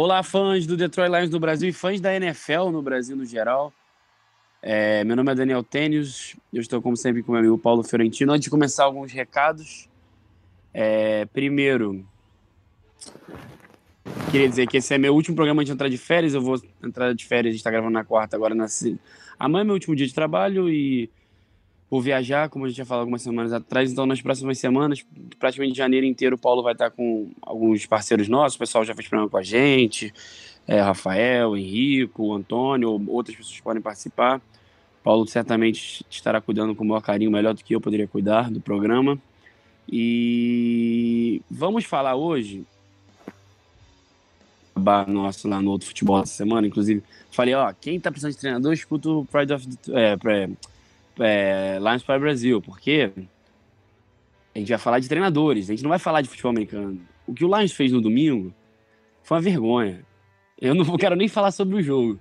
Olá, fãs do Detroit Lions no Brasil e fãs da NFL no Brasil no geral. É, meu nome é Daniel Tênis, eu estou, como sempre, com meu amigo Paulo Fiorentino. Antes de começar, alguns recados. É, primeiro, queria dizer que esse é meu último programa de entrar de férias. Eu vou entrar de férias, a gente está gravando na quarta, agora na. Amanhã é meu último dia de trabalho e vou viajar, como a gente já falou algumas semanas atrás. Então, nas próximas semanas, praticamente janeiro inteiro, o Paulo vai estar com alguns parceiros nossos. O pessoal já fez programa com a gente. É, Rafael, Henrico, Antônio, outras pessoas podem participar. Paulo certamente estará cuidando com o maior carinho, melhor do que eu poderia cuidar do programa. E vamos falar hoje nosso lá no outro futebol essa semana, inclusive, falei, ó, quem tá precisando de treinador, escuta o Pride of the, é, é, Lions para Brasil, porque a gente vai falar de treinadores, a gente não vai falar de futebol americano. O que o Lions fez no domingo foi uma vergonha. Eu não quero nem falar sobre o jogo.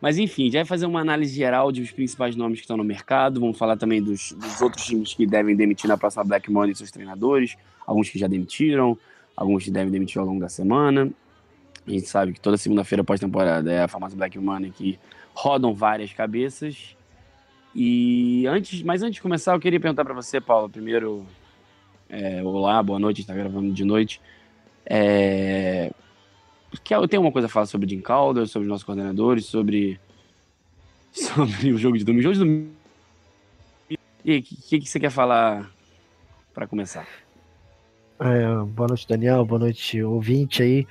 Mas enfim, já vai fazer uma análise geral dos principais nomes que estão no mercado. Vamos falar também dos, dos outros times que devem demitir na próxima Black Monday seus treinadores. Alguns que já demitiram, alguns que devem demitir ao longo da semana. A gente sabe que toda segunda-feira pós-temporada é a famosa Black Monday que rodam várias cabeças. E antes, mas antes de começar, eu queria perguntar para você, Paulo, primeiro, é, olá, boa noite, está gravando de noite. É, eu tenho uma coisa a falar sobre o Jim Calder, sobre os nossos coordenadores, sobre, sobre o jogo de domingo. Jogo de domingo. E o que, que você quer falar para começar? É, boa noite, Daniel. Boa noite, ouvinte aí,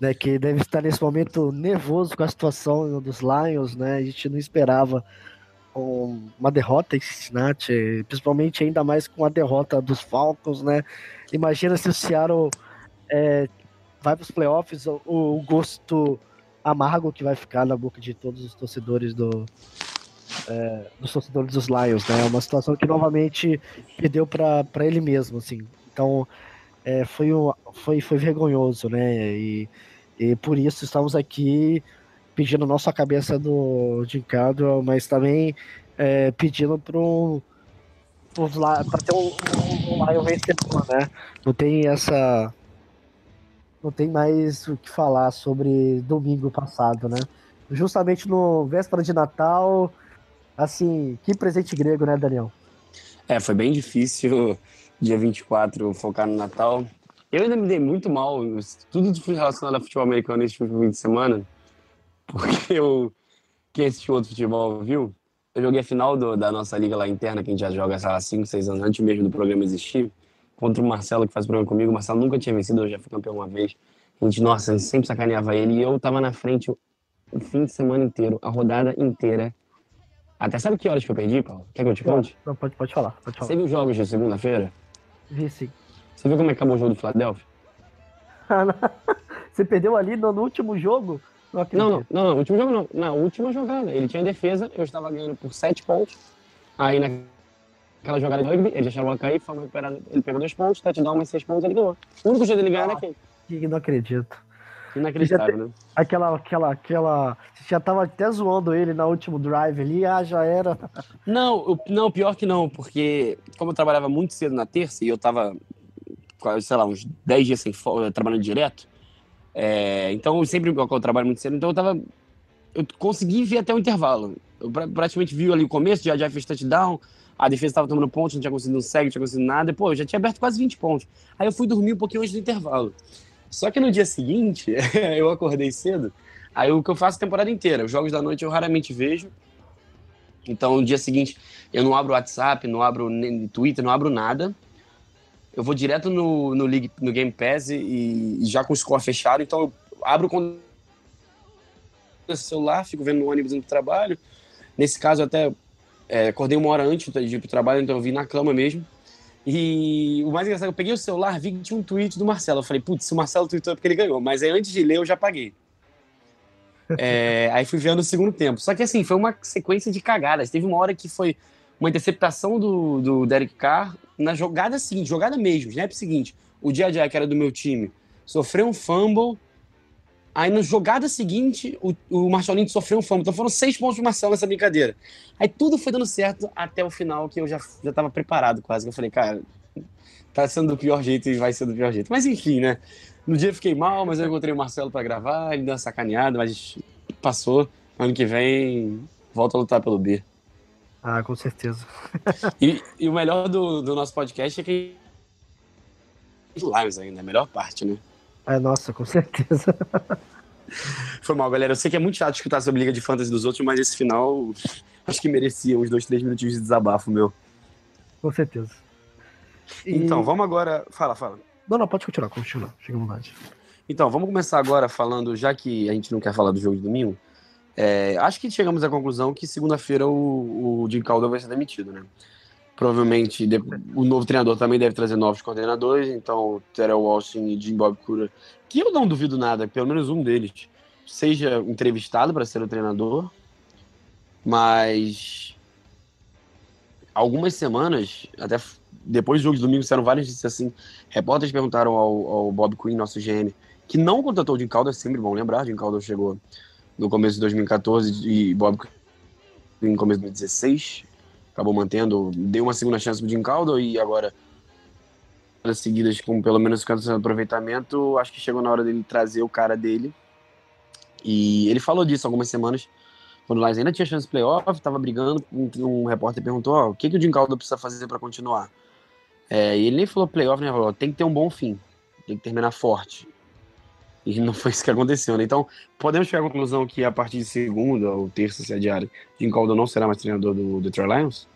né? Que deve estar nesse momento nervoso com a situação dos Lions, né? A gente não esperava uma derrota em Cincinnati, principalmente ainda mais com a derrota dos Falcons, né? Imagina se o Seattle é, vai para os playoffs, o, o, gosto amargo que vai ficar na boca de todos os torcedores do é, dos torcedores dos Lions, né? É uma situação que novamente perdeu para ele mesmo, assim. Então é, foi, um, foi foi vergonhoso, né? E, e por isso estamos aqui pedindo não só a cabeça do Jim mas também é, pedindo para ter um, um, um Lion vencedor, né? Não tem essa não tem mais o que falar sobre domingo passado, né? Justamente no véspera de Natal, assim, que presente grego, né, Daniel? É, foi bem difícil dia 24 focar no Natal. Eu ainda me dei muito mal, tudo relacionado a futebol americano nesse fim de semana. Porque eu, quem assistiu outro futebol viu, eu joguei a final do, da nossa liga lá interna, que a gente já joga, sei lá, 5, 6 anos antes mesmo do programa existir, contra o Marcelo, que faz o programa comigo. O Marcelo nunca tinha vencido, eu já fui campeão uma vez. A gente, nossa, a gente sempre sacaneava ele. E eu tava na frente o, fim de semana inteiro, a rodada inteira. Até sabe que horas que eu perdi, Paulo? Quer que eu te conte? Não, pode, pode falar, pode falar. Você viu os jogos de segunda-feira? Vi sim. Você viu como é que acabou o jogo do Philadelphia? Você perdeu ali no, no último jogo? Não, não, não, não, último jogo não. Na última jogada. Ele tinha defesa, eu estava ganhando por 7 pontos. Aí naquela jogada de rugby, ele deixou a cair, foi recuperado. Ele pegou 2 pontos, touchdown, mais 6 pontos, ele ganhou. O único jeito dele ganhar era aquele. Que não acredito. Inacreditável, né? Aquela, aquela, aquela. Você já tava até zoando ele na último drive ali, ah, já era. Não, não, pior que não, porque como eu trabalhava muito cedo na terça e eu tava, sei lá, uns 10 dias sem trabalhando direto, é, então, eu sempre eu trabalho muito cedo, então eu tava. Eu consegui ver até o intervalo. Eu praticamente vi ali o começo, já, já fez touchdown, a defesa estava tomando pontos, não tinha conseguido um segue, não tinha conseguido nada. E, pô, eu já tinha aberto quase 20 pontos. Aí eu fui dormir um pouquinho antes do intervalo. Só que no dia seguinte, eu acordei cedo. Aí o que eu faço a temporada inteira, os jogos da noite eu raramente vejo. Então, no dia seguinte, eu não abro WhatsApp, não abro Twitter, não abro nada eu vou direto no, no, League, no Game Pass e, e já com o score fechado, então eu abro o celular, fico vendo no ônibus no trabalho. Nesse caso, até é, acordei uma hora antes de ir pro trabalho, então eu vim na cama mesmo. E o mais engraçado, eu peguei o celular, vi que tinha um tweet do Marcelo. Eu falei, putz, se o Marcelo tweetou é porque ele ganhou. Mas aí antes de ler, eu já paguei. É, aí fui vendo o segundo tempo. Só que assim, foi uma sequência de cagadas. Teve uma hora que foi uma interceptação do, do Derek Carr na jogada seguinte, jogada mesmo, snap seguinte. O Dia Dia, que era do meu time, sofreu um fumble. Aí na jogada seguinte, o, o Lynch sofreu um fumble. Então foram seis pontos do Marcelo nessa brincadeira. Aí tudo foi dando certo até o final, que eu já, já tava preparado quase. Eu falei, cara, tá sendo do pior jeito e vai ser do pior jeito. Mas enfim, né? No dia eu fiquei mal, mas eu encontrei o Marcelo para gravar, ele deu uma sacaneada, mas passou. Ano que vem, volta a lutar pelo B. Ah, com certeza. e, e, o melhor do, do, nosso podcast é que. Lives ainda, a melhor parte, né? É, nossa, com certeza. Foi mal, galera. Eu sei que é muito chato escutar sobre Liga de Fantasy dos outros, mas esse final acho que merecia uns dois, três minutinhos de desabafo, meu. Com certeza. E... Então, vamos agora. Fala, fala. Não, não, pode continuar, continua. Chega à vontade. Então, vamos começar agora falando, já que a gente não quer falar do jogo de domingo, é, acho que chegamos à conclusão que segunda-feira o, o Jim Caldwell vai ser demitido, né? Provavelmente o novo treinador também deve trazer novos coordenadores, então Terrell Austin e Jim Bob Cura, que eu não duvido nada, pelo menos um deles, seja entrevistado para ser o treinador, mas algumas semanas, até depois do jogo de domingo, saíram várias notícias assim. Repórteres perguntaram ao, ao, Bob Quinn, nosso GM, que não contratou o Jim Calder, é sempre bom lembrar. Jim Calder chegou no começo de 2014 e Bob no começo de 2016. Acabou mantendo, deu uma segunda chance pro Jim Calder e agora seguidas com pelo menos 50% de aproveitamento, acho que chegou na hora dele trazer o cara dele. E ele falou disso algumas semanas, quando o Lions ainda tinha chance de playoff, estava brigando, um, repórter perguntou, oh, o que, que o Jim Calder precisa fazer para continuar? É, e ele nem falou playoff, né? Falou, tem que ter um bom fim, tem que terminar forte. E não foi isso que aconteceu, né? Então, podemos chegar à conclusão que a partir de segunda ou terça, se adiar, Jim Caldwell não será mais treinador do Detroit Lions?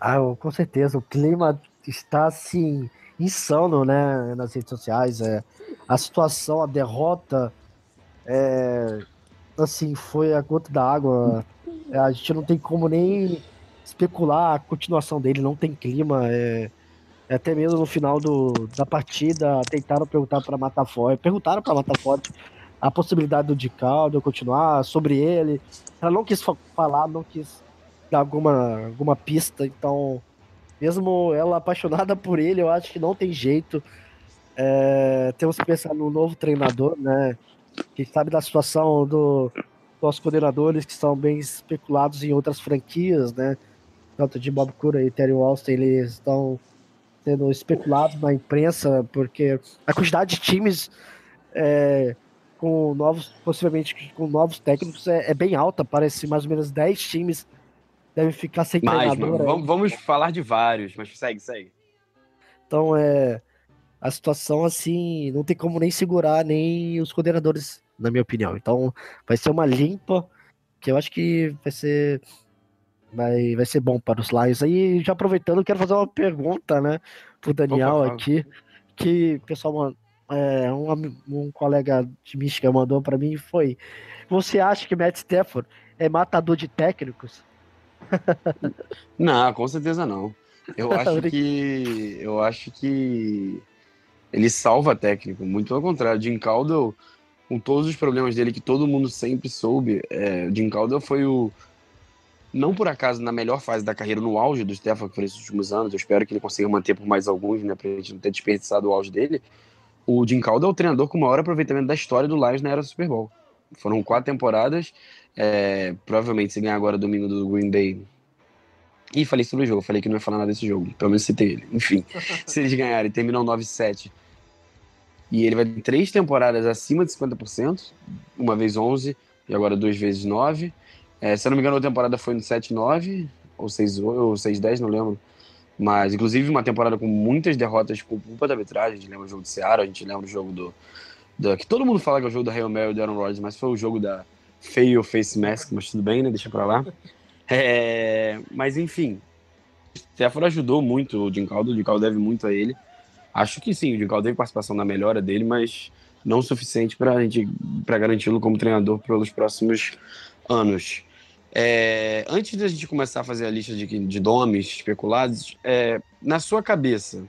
Ah, com certeza. O clima está, assim, insano, né? Nas redes sociais. É, a situação, a derrota, é, assim, foi a gota da água. É, a gente não tem como nem especular a continuação dele, não tem clima. É, até mesmo no final do, da partida, tentaram perguntar para Mataforte, perguntaram para Mataforte a possibilidade do Dicaldo continuar sobre ele. Ela não quis falar, não quis dar alguma, alguma pista, então, mesmo ela apaixonada por ele, eu acho que não tem jeito. É, temos que pensar no novo treinador, né? Que sabe da situação do, dos coordenadores que são bem especulados em outras franquias, né? Tanto de Bob Cura e Terry Walston, eles estão sendo especulados na imprensa, porque a quantidade de times é, com novos, possivelmente com novos técnicos, é, é, bem alta. Parece mais ou menos 10 times devem ficar sem mais, treinador. Vamos, vamos falar de vários, mas segue, segue. Então, é, a situação assim, não tem como nem segurar nem os coordenadores, na minha opinião. Então, vai ser uma limpa que eu acho que vai ser vai, vai ser bom para os Lions. Aí, já aproveitando, quero fazer uma pergunta, né, pro Daniel Opa, aqui, que o pessoal, é, um, um colega de Michigan mandou para mim foi, você acha que Matt Stafford é matador de técnicos? não, com certeza não. Eu acho que eu acho que ele salva técnico, muito pelo contrário. Jim Caldwell, com todos os problemas dele que todo mundo sempre soube, é, Jim Caldwell foi o não por acaso na melhor fase da carreira, no auge do Stefan por esses últimos anos, eu espero que ele consiga manter por mais alguns, né, pra gente não ter desperdiçado o auge dele. O Jim Calder é o treinador com o maior aproveitamento da história do Lions na era do Super Bowl. Foram quatro temporadas, é, provavelmente se ganhar agora domingo do Green Bay. Ih, falei sobre o jogo, falei que não ia falar nada desse jogo, pelo menos citei ele. Enfim, se eles ganharem, terminam 9-7. E ele vai ter três temporadas acima de 50%, uma vez 11 e agora duas vezes 9. É, se eu não me engano, a temporada foi no 7-9 ou 6-10, não lembro. Mas, inclusive, uma temporada com muitas derrotas por culpa da arbitragem. A gente lembra o jogo do Ceará, a gente lembra o jogo do, do. que todo mundo fala que é o jogo da Hail Mary do Aaron Rodgers, mas foi o jogo da Fail Face Mask, mas tudo bem, né? Deixa pra lá. É, mas, enfim. Stafford ajudou muito o Jim Caldo, o Jim Caldo deve muito a ele. Acho que sim, o Jim Caldo teve participação na melhora dele, mas não o suficiente para garanti-lo como treinador pelos próximos anos. É, antes da gente começar a fazer a lista de, de nomes especulados, é, na sua cabeça,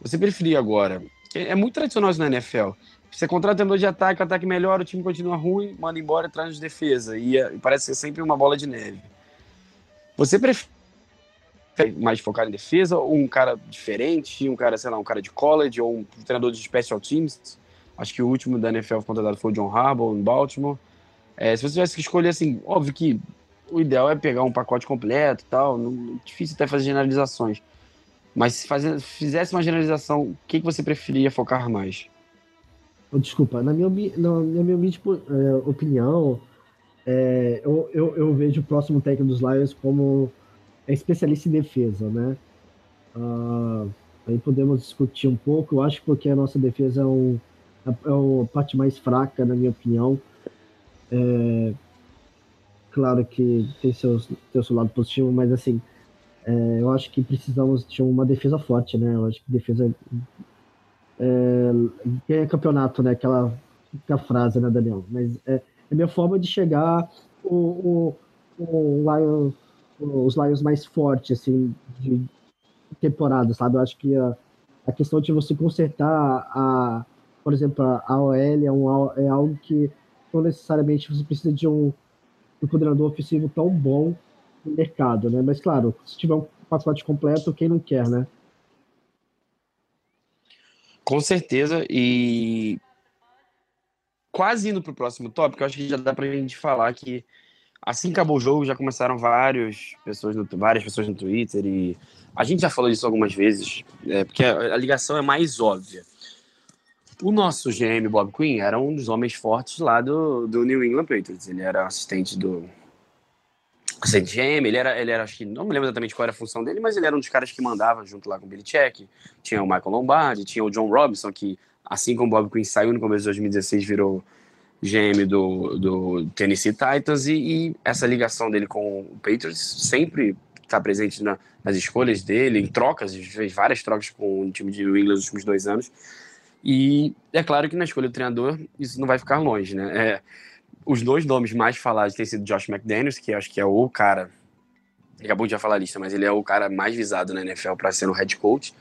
você preferia agora? É muito tradicional isso na NFL. Você contrata um treinador de ataque, o ataque melhora, o time continua ruim, manda embora e traz de defesa. E, é, parece ser sempre uma bola de neve. Você prefere mais focado em defesa, ou um cara diferente, um cara, sei lá, um cara de college, ou um treinador de special teams? Acho que o último da NFL contratado foi o John Harbaugh, em Baltimore. É, se você tivesse que escolher, assim, óbvio que o ideal é pegar um pacote completo e tal, não, difícil até fazer generalizações. Mas se fizesse uma generalização, o que, que você preferia focar mais? Desculpa, na minha, na, na minha tipo, é, opinião, é, eu, eu, eu, vejo o próximo técnico dos Lions como especialista em defesa, né? Uh, aí podemos discutir um pouco, eu acho porque a nossa defesa é, um, é, é a parte mais fraca, na minha opinião. É, claro que tem, seus, tem seu lado positivo, mas assim, é, eu acho que precisamos de uma defesa forte, né? Eu acho que defesa é, ganha campeonato, né? Aquela, aquela frase, né, Daniel? Mas é, é a minha forma de chegar o, o, o os Lions mais fortes, assim, de temporada, sabe? Eu acho que a, a questão de você consertar a, por exemplo, a OL é, um, é algo que não necessariamente você precisa de um um coordenador ofensivo tão bom no mercado, né? Mas claro, se tiver um pacote completo, quem não quer, né? Com certeza, e quase indo para o próximo tópico, acho que já dá para a gente falar que assim que acabou o jogo, já começaram várias pessoas no, várias pessoas no Twitter e a gente já falou disso algumas vezes, é, porque a, a ligação é mais óbvia. O nosso GM, Bob Quinn, era um dos homens fortes lá do, do New England Patriots. Ele era assistente do. Assistente GM, ele era, ele era, acho que, não me lembro exatamente qual era a função dele, mas ele era um dos caras que mandava junto lá com o Billy Check. Tinha o Michael Lombardi, tinha o John Robinson, que, assim como o Bob Quinn saiu no começo de 2016, virou GM do, do Tennessee Titans. E, e essa ligação dele com o Patriots sempre está presente na, nas escolhas dele, em trocas, fez várias trocas com o time de New England nos últimos dois anos. E é claro que na escolha do treinador isso não vai ficar longe, né? É, os dois nomes mais falados têm sido Josh McDaniels, que acho que é o cara. Acabou de já falar a lista, mas ele é o cara mais visado na NFL para ser o head coach.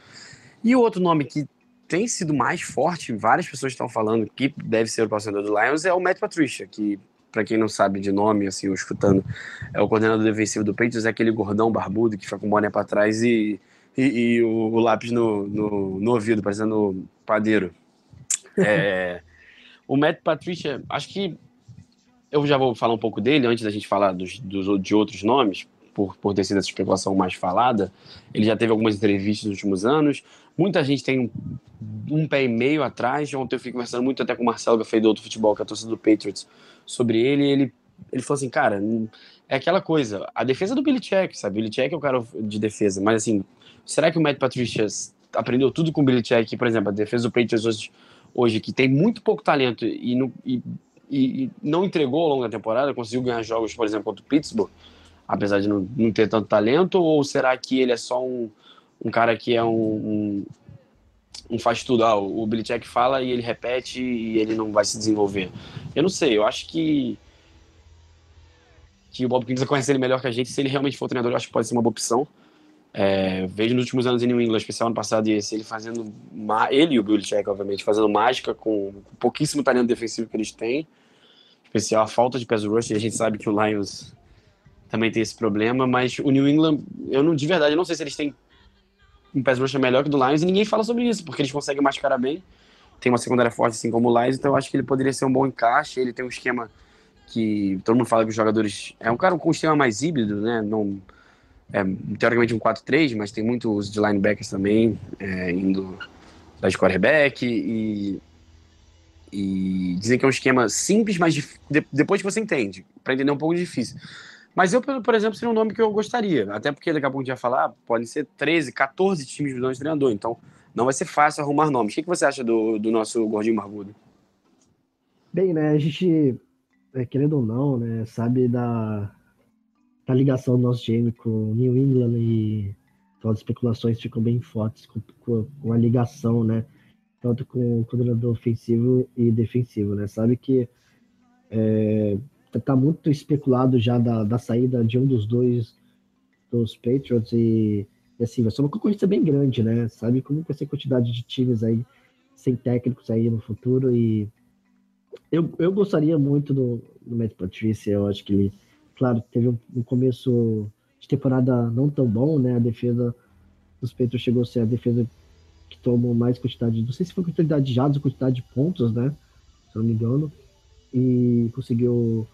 E o outro nome que tem sido mais forte, várias pessoas estão falando que deve ser o próximo do Lions, é o Matt Patricia, que, para quem não sabe de nome, assim, o escutando, é o coordenador defensivo do Patriots, é aquele gordão barbudo que fica com boné para trás e e, e o, o, lápis no, no, no, ouvido, parecendo padeiro. É, o Matt Patricia, acho que eu já vou falar um pouco dele antes da gente falar dos, dos, de outros nomes, por, por ter sido essa especulação mais falada. Ele já teve algumas entrevistas nos últimos anos. Muita gente tem um, um pé e meio atrás. Ontem eu fui conversando muito até com o Marcelo Gafei do Futebol, que é a torcida do Patriots, sobre ele. ele ele falou assim, cara, é aquela coisa, a defesa do Billy Check, sabe? Billy Check é o cara de defesa, mas assim, será que o Matt Patricia aprendeu tudo com o Billy Check? Por exemplo, a defesa do Patriots hoje, hoje que tem muito pouco talento e, no, e, e, não entregou ao longo da temporada, conseguiu ganhar jogos, por exemplo, contra o Pittsburgh, apesar de não, não ter tanto talento, ou será que ele é só um, um cara que é um, um, um faz tudo? Ah, o Billy Check fala e ele repete e ele não vai se desenvolver. Eu não sei, eu acho que que o Bob King conhece ele melhor que a gente. Se ele realmente for treinador, eu acho que pode ser uma boa opção. É, vejo nos últimos anos em New England, especial ano passado e esse, ele fazendo, ele e o Belichick, obviamente, fazendo mágica com pouquíssimo talento defensivo que eles têm, especial a falta de pass rush, e a gente sabe que o Lions também tem esse problema, mas o New England, eu não, de verdade, eu não sei se eles têm um pass rush melhor que o do Lions, e ninguém fala sobre isso, porque eles conseguem mascarar bem, tem uma secundária forte assim como o Lions, então eu acho que ele poderia ser um bom encaixe, ele tem um esquema que todo mundo fala que os jogadores, é um cara com um esquema mais híbrido, né, não é, teoricamente um 4-3, mas tem muito uso de linebackers também, é, indo da de quarterback e, e dizem que é um esquema simples, mas de, depois que você entende, para entender é um pouco difícil. Mas eu, por exemplo, seria um nome que eu gostaria, até porque daqui a pouco a gente vai falar, podem ser 13, 14 times do de treinador, então não vai ser fácil arrumar nomes. O que, que você acha do, do nosso gordinho barbudo? Bem, né, a gente, é, querendo ou não, né, sabe da, a ligação do nosso GM com New England e então as especulações ficam bem fortes com, com, com, a ligação, né? Tanto com o coordenador ofensivo e defensivo, né? Sabe que é, tá muito especulado já da, da saída de um dos dois dos Patriots e, e assim, vai ser uma concorrência bem grande, né? Sabe como vai ser a quantidade de times aí sem técnicos aí no futuro e eu, eu gostaria muito do, do Matt Patricia, eu acho que ele, claro, teve um, começo de temporada não tão bom, né? A defesa dos Patriots chegou a ser a defesa que tomou mais quantidade, não sei se foi quantidade de jados ou quantidade de pontos, né? Se não me engano, e conseguiu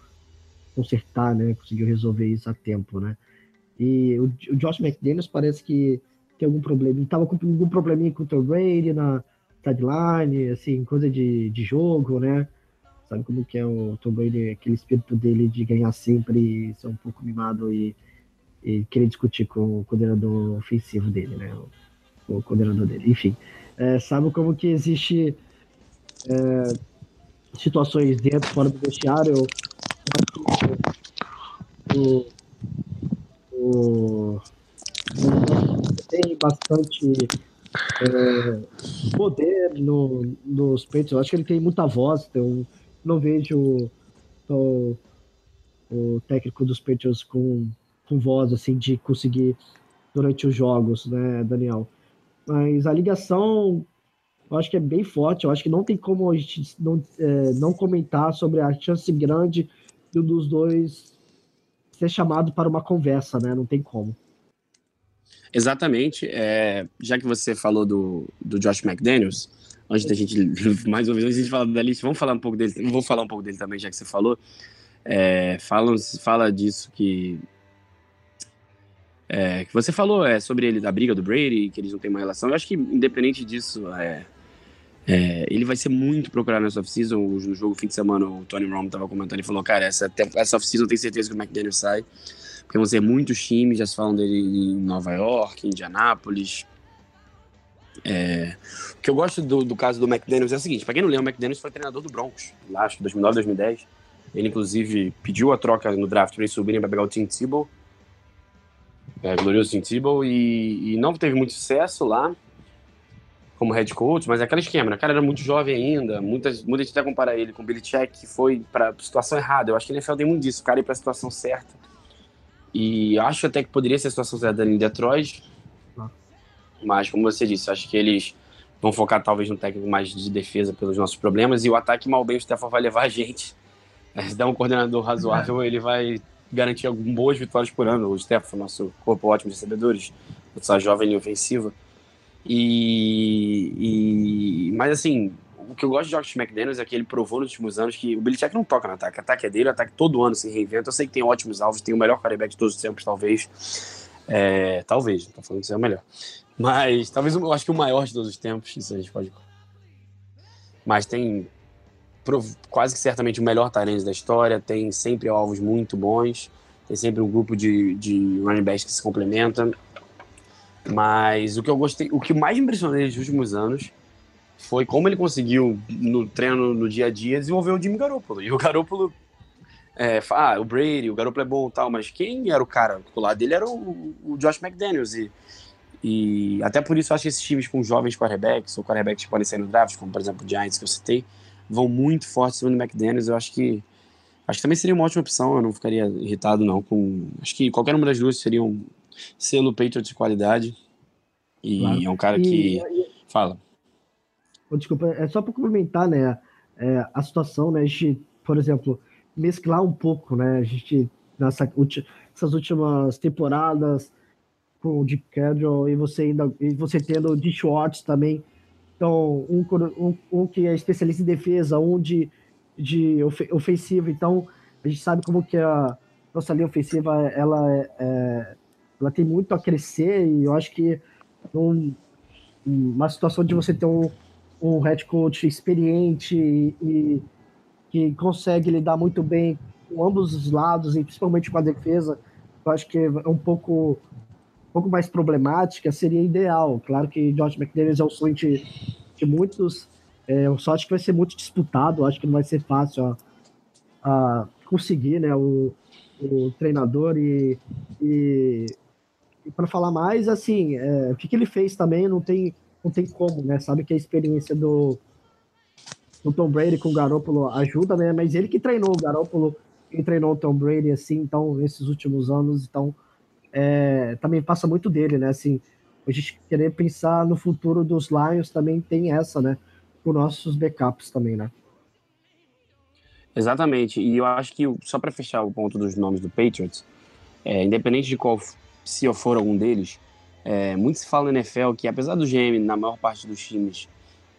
consertar, né? Conseguiu resolver isso a tempo, né? E o, Josh McDaniels parece que tem algum problema, estava com algum probleminha com o Brady na sideline, assim, coisa de, de jogo, né? Sabe como que é o Tom Brady, aquele espírito dele de ganhar sempre, ser um pouco mimado e, e querer discutir com o coordenador ofensivo dele, né? O, o coordenador dele. Enfim, é, sabe como que existe é, situações dentro, fora do vestiário. O, o, tem bastante é, poder no, nos peitos. Eu acho que ele tem muita voz, então não vejo o, o técnico dos Patriots com, com voz assim de conseguir durante os jogos, né, Daniel? Mas a ligação eu acho que é bem forte. Eu acho que não tem como a gente não, é, não comentar sobre a chance grande de dos dois ser chamado para uma conversa, né? Não tem como. Exatamente. É, já que você falou do, do Josh McDaniels, antes da gente, mais uma vez, antes de falar da lista, vamos falar um pouco dele. Vou falar um pouco dele também, já que você falou. É, fala, fala disso que é, que você falou é, sobre ele, da briga do Brady, que eles não têm uma relação. Eu acho que, independente disso, é, é, ele vai ser muito procurado nessa off-season. No jogo fim de semana, o Tony Romo estava comentando e falou: Cara, essa, essa off-season tem certeza que o McDaniel sai. Porque vão ser muitos times, já se falam dele em Nova York, Indianápolis. É, o que eu gosto do, do caso do McDaniels é o seguinte: para quem não lembra, o McDaniels foi treinador do Broncos, lá acho que 2009, 2010. Ele, inclusive, pediu a troca no draft para eles subirem para pegar o Tim Tebow, é, glorioso Tim Tebow, e, e não teve muito sucesso lá como head coach, mas é aquele esquema, né? O cara era muito jovem ainda, muitas, muita gente até compara ele com o Billy Check, que foi para situação errada. Eu acho que ele NFL tem muito disso, o cara ir para a situação certa. E acho até que poderia ser a situação certa em Detroit, mas como você disse, acho que eles vão focar talvez no técnico mais de defesa pelos nossos problemas e o ataque mal bem o Stefan vai levar a gente. Se der um coordenador razoável, ele vai garantir algumas boas vitórias por ano. O Stefan, nosso corpo ótimo de recebedores, essa jovem linha ofensiva. E, e, mas assim, o que eu gosto de Josh McDaniels é que ele provou nos últimos anos que o Belichick não toca no ataque. O ataque é dele, o ataque todo ano se reinventa. Eu sei que tem ótimos alvos, tem o melhor quarterback de todos os tempos, talvez. É, talvez, não tô falando que é o melhor. Mas talvez eu acho que o maior de todos os tempos, isso a gente pode. Mas tem quase que certamente o melhor talento da história, tem sempre alvos muito bons, tem sempre um grupo de, de running backs que se complementa. Mas o que eu gostei, o que mais me impressionou nos últimos anos foi como ele conseguiu, no treino, no dia a dia, desenvolver o Jimmy Garoppolo. E o Garoppolo, é, ah, o Brady, o Garoppolo é bom e tal, mas quem era o cara? O lado dele era o, o Josh McDaniels. E, e até por isso eu acho que esses times com jovens quarterbacks, ou quarterbacks que podem sair no draft, como por exemplo o Giants que eu citei, vão muito forte em cima do McDaniels. Eu acho que acho que também seria uma ótima opção, eu não ficaria irritado não com... Acho que qualquer uma das duas seria um selo Patriots de qualidade. E claro. é um cara que. E, Fala. Desculpa, é só para complementar, né? É, a situação, né? A gente, por exemplo, mesclar um pouco, né? A gente, nessa, essas últimas temporadas com o Deep Casual e você ainda e você tendo o D. Schwartz também. Então, um, um, um, que é especialista em defesa, um de, de ofensiva. Então, a gente sabe como que a nossa linha ofensiva ela é, é ela tem muito a crescer e eu acho que um, uma situação de você ter um, um head coach experiente e, e, que consegue lidar muito bem com ambos os lados e principalmente com a defesa, eu acho que é um pouco um pouco mais problemática, seria ideal. Claro que Josh McDaniels é o sonho de, de muitos, é, eu só acho que vai ser muito disputado, acho que não vai ser fácil a, a conseguir né, o, o treinador e, e para falar mais, assim, é, o que, que ele fez também não tem, não tem como, né? Sabe que a experiência do, do Tom Brady com o Garoppolo ajuda, né? Mas ele que treinou o Garoppolo quem treinou o Tom Brady, assim, então, nesses últimos anos, então, é, também passa muito dele, né, assim, a gente querer pensar no futuro dos Lions também tem essa, né, por nossos backups também, né. Exatamente, e eu acho que, só para fechar o ponto dos nomes do Patriots, é, independente de qual, se eu for algum deles, é, muito se fala na NFL que, apesar do GM, na maior parte dos times,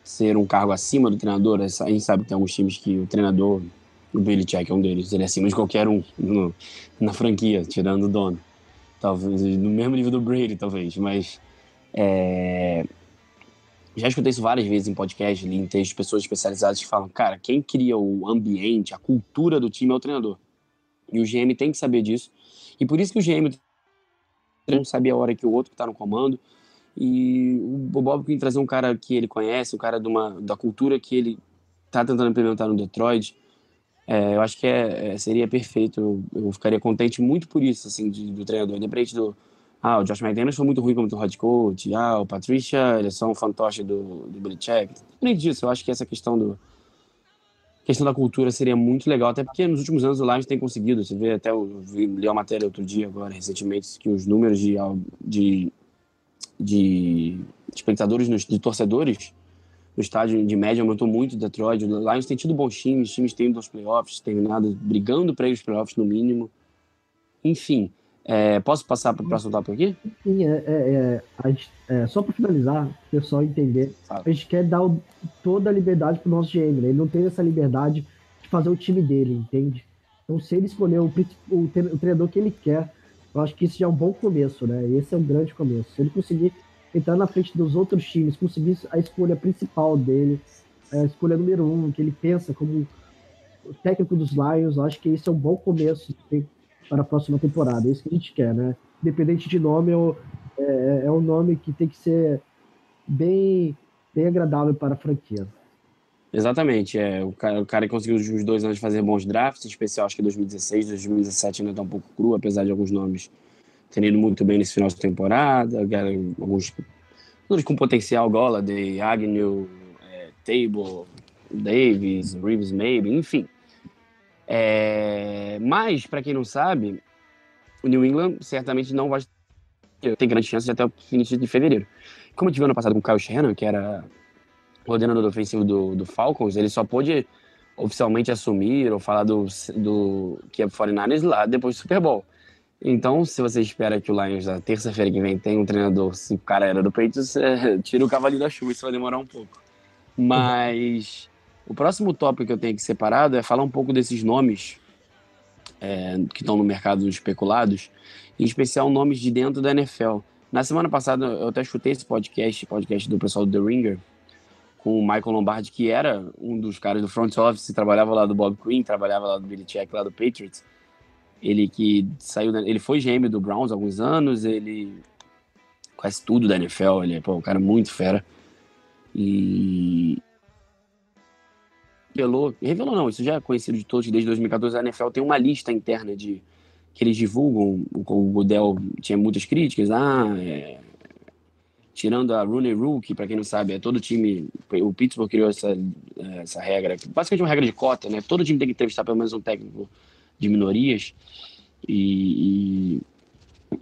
ser um cargo acima do treinador, a gente sabe que tem alguns times que o treinador, o Billy Check é um deles, ele é acima de qualquer um no, na franquia, tirando o dono. Talvez no mesmo nível do Brady, talvez, mas é, já escutei isso várias vezes em podcast, em textos pessoas especializadas que falam, cara, quem cria o ambiente, a cultura do time é o treinador. E o GM tem que saber disso. E por isso que o GM não sabe a hora que o outro está no comando. E o Bob Quinn trazer um cara que ele conhece, um cara de uma, da cultura que ele está tentando implementar no Detroit, é, eu acho que é, é, seria perfeito. Eu, eu, ficaria contente muito por isso, assim, de, do treinador. Independente do. Ah, o Josh McDaniels foi muito ruim como head coach. Ah, o Patricia, ele é só um fantoche do, do Belichick. Independente disso, eu acho que essa questão do, questão da cultura seria muito legal, até porque nos últimos anos o Lions tem conseguido. Você vê até, eu li uma matéria outro dia, agora, recentemente, que os números de, de, de espectadores, de torcedores no estádio de média aumentou muito Detroit. O Lions tem tido bons times, times têm ido aos playoffs, terminado brigando para ir aos playoffs no mínimo. Enfim, é, posso passar para o próximo tópico aqui? Sim, é, é, é, é só para finalizar, o pessoal entender, Sabe. a gente quer dar o, toda a liberdade para o nosso GM, né? ele não tem essa liberdade de fazer o time dele, entende? Então, se ele escolher o, o, o treinador que ele quer, eu acho que isso já é um bom começo, né? Esse é um grande começo. Se ele conseguir entrar na frente dos outros times, conseguir a escolha principal dele, a escolha número um, que ele pensa como técnico dos Lions, eu acho que esse é um bom começo para a próxima temporada. É isso que a gente quer, né? Independente de nome, é, é um nome que tem que ser bem, bem agradável para a franquia. Exatamente, é o cara, o cara que conseguiu os dois anos fazer bons drafts, em especial acho que 2016, 2017 ainda está um pouco cru, apesar de alguns nomes terem ido muito bem nesse final de temporada, alguns com potencial, de Agnew, é, Table, Davis, Reeves Maybe, enfim. É, mas, para quem não sabe, o New England certamente não vai ter grande chance até o início de fevereiro. Como eu tive ano passado com o Kyle Shannon, que era coordenador ofensivo do, do Falcons, ele só pôde oficialmente assumir ou falar do, do que é 49ers lá depois do Super Bowl. Então, se você espera que o Lions na terça-feira que vem tenha um treinador, se o cara era do Patriots, é, tira o cavalinho da chuva, isso vai demorar um pouco. Mas o próximo tópico que eu tenho aqui separado é falar um pouco desses nomes é, que estão no mercado especulados, em especial nomes de dentro da NFL. Na semana passada eu até chutei esse podcast, podcast do pessoal do The Ringer, com o Michael Lombardi, que era um dos caras do front office, trabalhava lá do Bob Quinn, trabalhava lá do Billy Check, lá do Patriots. Ele que saiu, ele foi GM do Browns há alguns anos, ele quase tudo da NFL, ele é pô, um cara muito fera. E revelou, revelou não, isso já é conhecido de todos, desde 2014 a NFL tem uma lista interna de que eles divulgam, o Godel tinha muitas críticas, ah, é, tirando a Rooney Rule, que para quem não sabe é todo time, o Pittsburgh criou essa, essa regra, basicamente uma regra de cota, né, todo time tem que entrevistar pelo menos um técnico de minorias, e, e,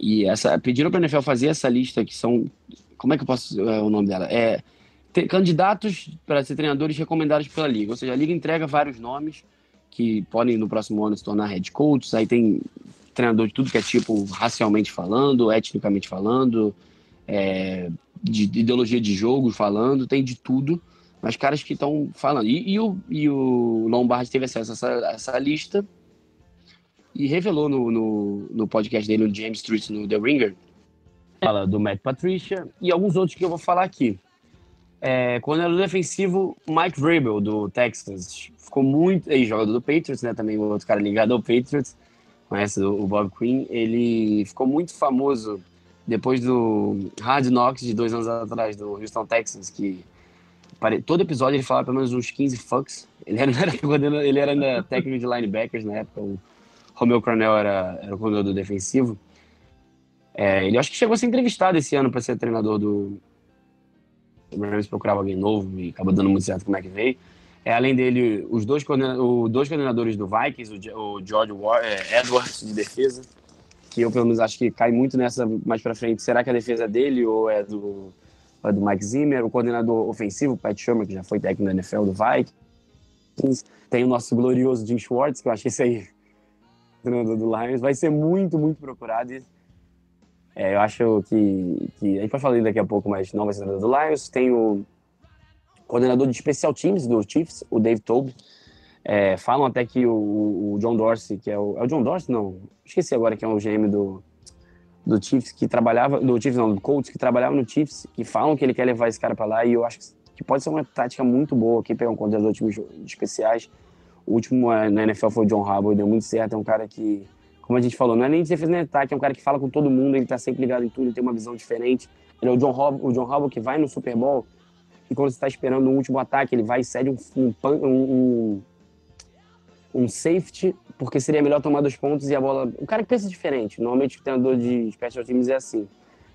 e essa, pediram para a NFL fazer essa lista que são, como é que eu posso, é, o nome dela, é candidatos para ser treinadores recomendados pela liga. Ou seja, a liga entrega vários nomes que podem no próximo ano se tornar head coaches. Aí tem treinador de tudo que é tipo, racialmente falando, etnicamente falando, é, de, de, ideologia de jogo falando, tem de tudo. Mas caras que estão falando. E, e, o, e o Lombardi teve acesso a essa, a essa lista e revelou no, no, no, podcast dele, no James Street, no The Ringer, fala do Matt Patricia e alguns outros que eu vou falar aqui. É, coordenador defensivo, Mike Vrabel, do Texas. Ficou muito. Aí, jogador do Patriots, né? Também outro cara ligado ao Patriots. Conhece o Bob Quinn. Ele ficou muito famoso depois do Hard Knocks de dois anos atrás, do Houston Texans, que todo episódio ele falava pelo menos uns 15 fucks. Ele era, era, ele era ainda técnico de linebackers na época. O Romeo Cornell era, era o coordenador defensivo. É, ele acho que chegou a ser entrevistado esse ano para ser treinador do, o Rams procurava alguém novo e acabou dando muito certo com o McVay. É, além dele, os dois, os dois coordenadores do Vikings, o, George é, Edwards de defesa, que eu pelo menos acho que cai muito nessa mais para frente. Será que a defesa dele ou é do, é do Mike Zimmer? O coordenador ofensivo, Pat Shermer, que já foi técnico da NFL do Vikings. Tem o nosso glorioso Jim Schwartz, que eu acho que esse aí, treinador do Lions, vai ser muito, muito procurado. É, eu acho que, que. A gente vai falar daqui a pouco, mas não vai ser do Lions. Tem o coordenador de especial teams do Chiefs, o Dave Tobe. É, falam até que o, o, John Dorsey, que é o. É o John Dorsey? Não. Esqueci agora que é o GM do, do Chiefs, que trabalhava. Do Chiefs, não, do Colts, que trabalhava no Chiefs, que falam que ele quer levar esse cara para lá. E eu acho que pode ser uma tática muito boa aqui, pegar um coordenador de especiais. O último é, na NFL foi o John Harbaugh, deu muito certo. É um cara que, como a gente falou, não é nem de defesa nem ataque, é um cara que fala com todo mundo, ele tá sempre ligado em tudo, ele tem uma visão diferente. Ele é o John Harbaugh, o John Harbaugh que vai no Super Bowl e quando você está esperando um último ataque, ele vai e cede um, um, um, um, safety, porque seria melhor tomar dois pontos e a bola. O cara que pensa diferente. Normalmente o treinador de special teams é assim.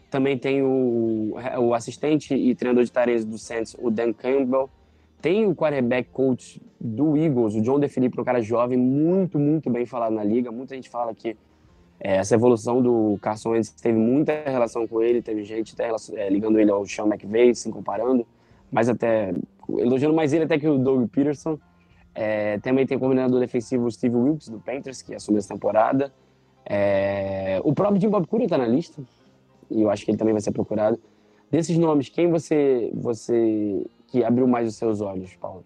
Também tem o, o assistente e treinador de tarefas do Saints, o Dan Campbell. Tem o quarterback coach do Eagles, o John DeFilippo, um cara jovem, muito, muito bem falado na liga. Muita gente fala que é, essa evolução do Carson Wentz teve muita relação com ele, teve gente até é, ligando ele ao Sean McVay, se comparando mais até elogiando mais ele até que o Doug Peterson. É, também tem o coordenador defensivo Steve Wilkes do Panthers, que assumiu essa temporada. É, o próprio Jim Bob Cura está na lista, e eu acho que ele também vai ser procurado. Desses nomes, quem você, você que abriu mais os seus olhos, Paulo?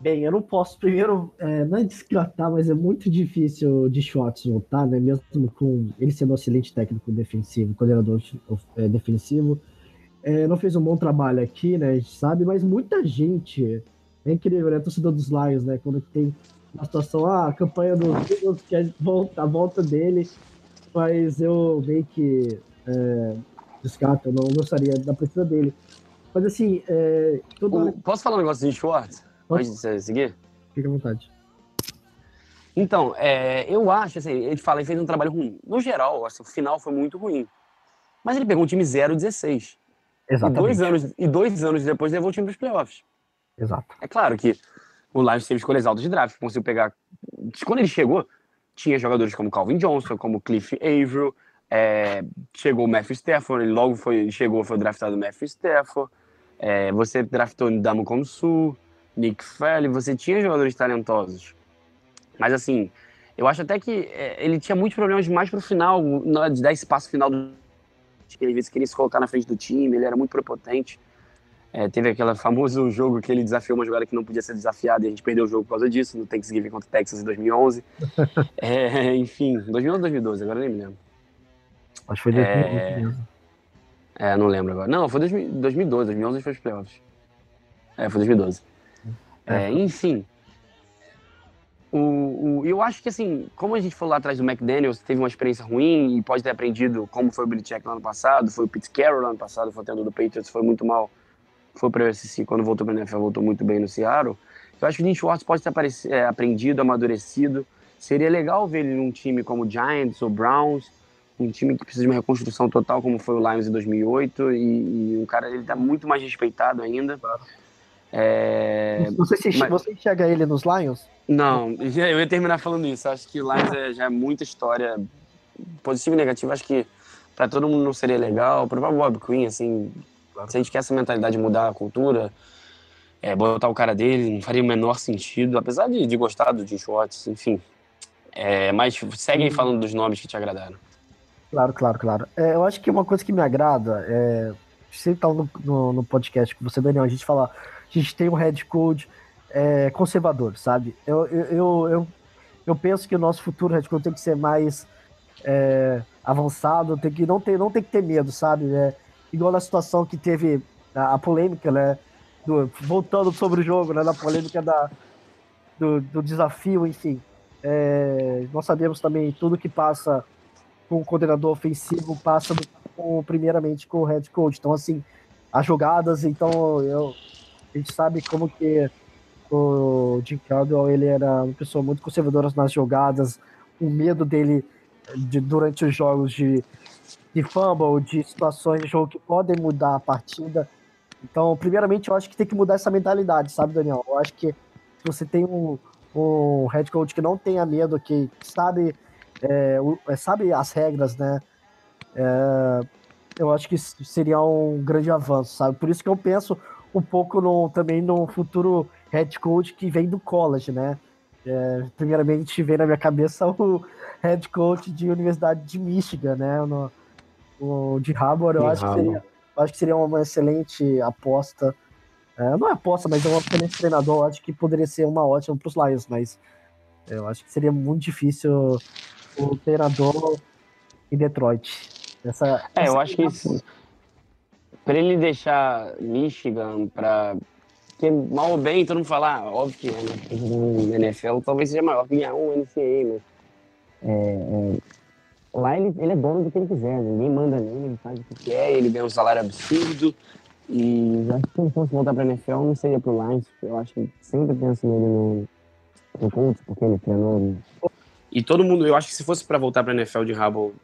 Bem, eu não posso, primeiro, é, não é descartar, mas é muito difícil de Schwartz voltar, né? Mesmo com ele sendo um excelente técnico defensivo, coordenador é, defensivo é, não fez um bom trabalho aqui, né? A gente sabe, mas muita gente é incrível, né? Torcedor dos Lions, né? Quando tem uma situação, ah, a campanha do Eagles, que é a volta dele, mas eu meio que é, descarto, eu não gostaria da presença dele. Mas assim, é, toda... Posso falar um negócio de Schwartz? Pode seguir? Fique à vontade. Então, é, eu acho, assim, ele fala, ele fez um trabalho ruim. No geral, assim, o final foi muito ruim. Mas ele pegou um time 0-16. Exatamente. E dois anos, e dois anos depois levou o time para os playoffs. Exato. É claro que o Lions teve escolhas altas de draft, conseguiu pegar. Quando ele chegou, tinha jogadores como Calvin Johnson, como Cliff Averill, é, chegou o Matthew Stafford, ele logo foi, chegou, foi draftado o Matthew Stafford. É, você draftou Damo Su, Nick Felly, você tinha jogadores talentosos. Mas assim, eu acho até que é, ele tinha muitos problemas mais pro final, de dar espaço final do que às vezes queria se colocar na frente do time, ele era muito prepotente. É, teve aquele famoso jogo que ele desafiou uma jogada que não podia ser desafiada e a gente perdeu o jogo por causa disso, no Thanksgiving contra o Texas em 2011. é, enfim, 2011 ou 2012, agora nem me lembro. Acho que foi 2012 é, é, não lembro agora. Não, foi 2012, 2011 foi os playoffs. É, foi 2012. É, é enfim, o, o, eu acho que, assim, como a gente falou lá atrás do McDaniels, teve uma experiência ruim e pode ter aprendido como foi o Belichick no ano passado, foi o Pete Carroll no ano passado, foi o do Patriots, foi muito mal, foi para o USC, quando voltou para o NFL, voltou muito bem no Seattle. Eu acho que o Dean Schwartz pode ter é, aprendido, amadurecido. Seria legal ver ele num time como Giants ou Browns, um time que precisa de uma reconstrução total, como foi o Lions em 2008, e, e um cara, ele está muito mais respeitado ainda. É... Você, se, Mas... você enxerga ele nos Lions? Não, eu ia terminar falando isso. Acho que Lions é, já é muita história positiva e negativa. Acho que para todo mundo não seria legal. Para o Bob Queen, assim, se a gente quer essa mentalidade mudar a cultura, é, botar o cara dele, não faria o menor sentido. Apesar de, de gostar do Jim Schwartz, enfim. É, mas segue falando dos nomes que te agradaram. Claro, claro, claro. É, eu acho que uma coisa que me agrada é. Sempre tá no, no, no podcast com você, Daniel, a gente fala. A gente tem um head coach é, conservador, sabe? Eu, eu, eu, eu, eu, penso que o nosso futuro head coach tem que ser mais é, avançado, tem que, não, tem, não tem que ter medo, sabe? É, igual na situação que teve a, a polêmica, né? Do, voltando sobre o jogo, né? Na polêmica da, do, do desafio, enfim. É, nós sabemos também tudo que passa com o coordenador ofensivo passa com, primeiramente com o head coach. Então, assim, as jogadas, então eu, a gente sabe como que o Jim Caldwell ele era uma pessoa muito conservadora nas jogadas, o medo dele de, durante os jogos de, de fumble, de situações de jogo que podem mudar a partida. Então, primeiramente, eu acho que tem que mudar essa mentalidade, sabe, Daniel? Eu acho que se você tem um, um head coach que não tenha medo, que sabe, é, é, sabe as regras, né? É, eu acho que seria um grande avanço, sabe? Por isso que eu penso um pouco no, também no futuro head coach que vem do college, né? É, primeiramente vem na minha cabeça o head coach de Universidade de Michigan, né? No, o de Harvard, eu acho, Que seria, eu acho que seria uma excelente aposta. É, não é aposta, mas é um excelente treinador. Eu acho que poderia ser uma ótima para os Lions, mas eu acho que seria muito difícil o treinador em Detroit. Essa, é, essa eu acho que para ele deixar Michigan para que mal ou bem, todo mundo fala, ah, óbvio que no NFL talvez seja maior que ganhar um NCAA, mas é, é, lá ele, ele é dono do que ele quiser, ninguém manda nele, ele faz o que quer, ele ganha um salário absurdo. E acho que se ele fosse voltar para NFL, não seria pro Lions. Eu acho que sempre penso nele no, no Colts, porque ele treinou. E todo mundo, eu acho que se fosse para voltar para NFL de rabo,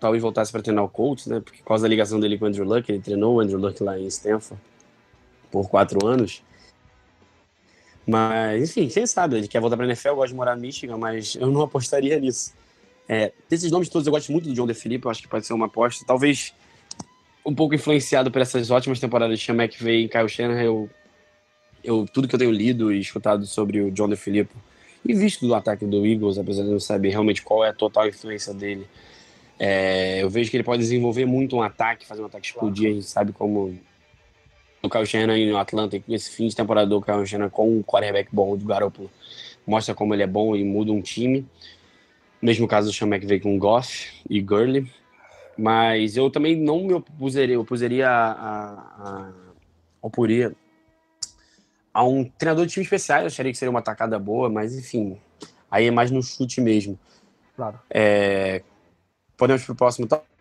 talvez voltasse para treinar o Colts, né? Porque por causa da ligação dele com o Andrew Luck, ele treinou o Andrew Luck lá em Stanford por quatro anos. Mas, enfim, quem sabe, ele quer voltar para a NFL, gosta de morar no Michigan, mas eu não apostaria nisso. É, desses nomes todos, eu gosto muito do John DeFilippo, eu acho que pode ser uma aposta. Talvez um pouco influenciado por essas ótimas temporadas de Sean McVay e Kyle Shanahan, eu, eu, tudo que eu tenho lido e escutado sobre o John DeFilippo e visto do ataque do Eagles, apesar de não saber realmente qual é a total influência dele, é, eu vejo que ele pode desenvolver muito um ataque, fazer um ataque explodir, a gente sabe como o Kyle Shanahan no Atlanta, esse fim de temporada do Kyle Shanahan com um quarterback bom do Garoppolo, mostra como ele é bom e muda um time. Mesmo caso do Sean McVay com Goff e Gurley. Mas eu também não me opuseria, opuseria a, a, oporia a um treinador de time especial. Eu acharia que seria uma atacada boa, mas enfim, aí é mais no chute mesmo. Claro. É, podemos pro próximo tópico?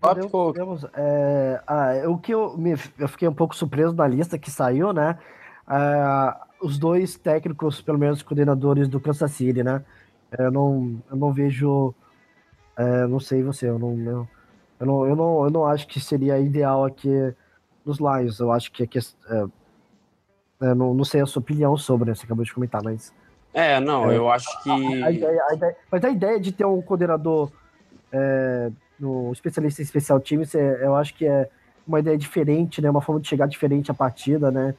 Podemos, é, ah, o que eu, me, eu fiquei um pouco surpreso na lista que saiu, né? Ah, os dois técnicos, pelo menos coordenadores do Kansas City, né? Eu não, eu não vejo. É, não sei você, eu não, eu, eu, não, eu, não, eu não acho que seria ideal aqui nos Lions. Eu acho que aqui. É, é, não, não sei a sua opinião sobre, né? Você acabou de comentar, mas. É, não, é, eu acho que. A, a, ideia, a ideia, mas a ideia de ter um coordenador é, no especialista em especial times, é, eu acho que é uma ideia diferente, né? Uma forma de chegar diferente à partida, né?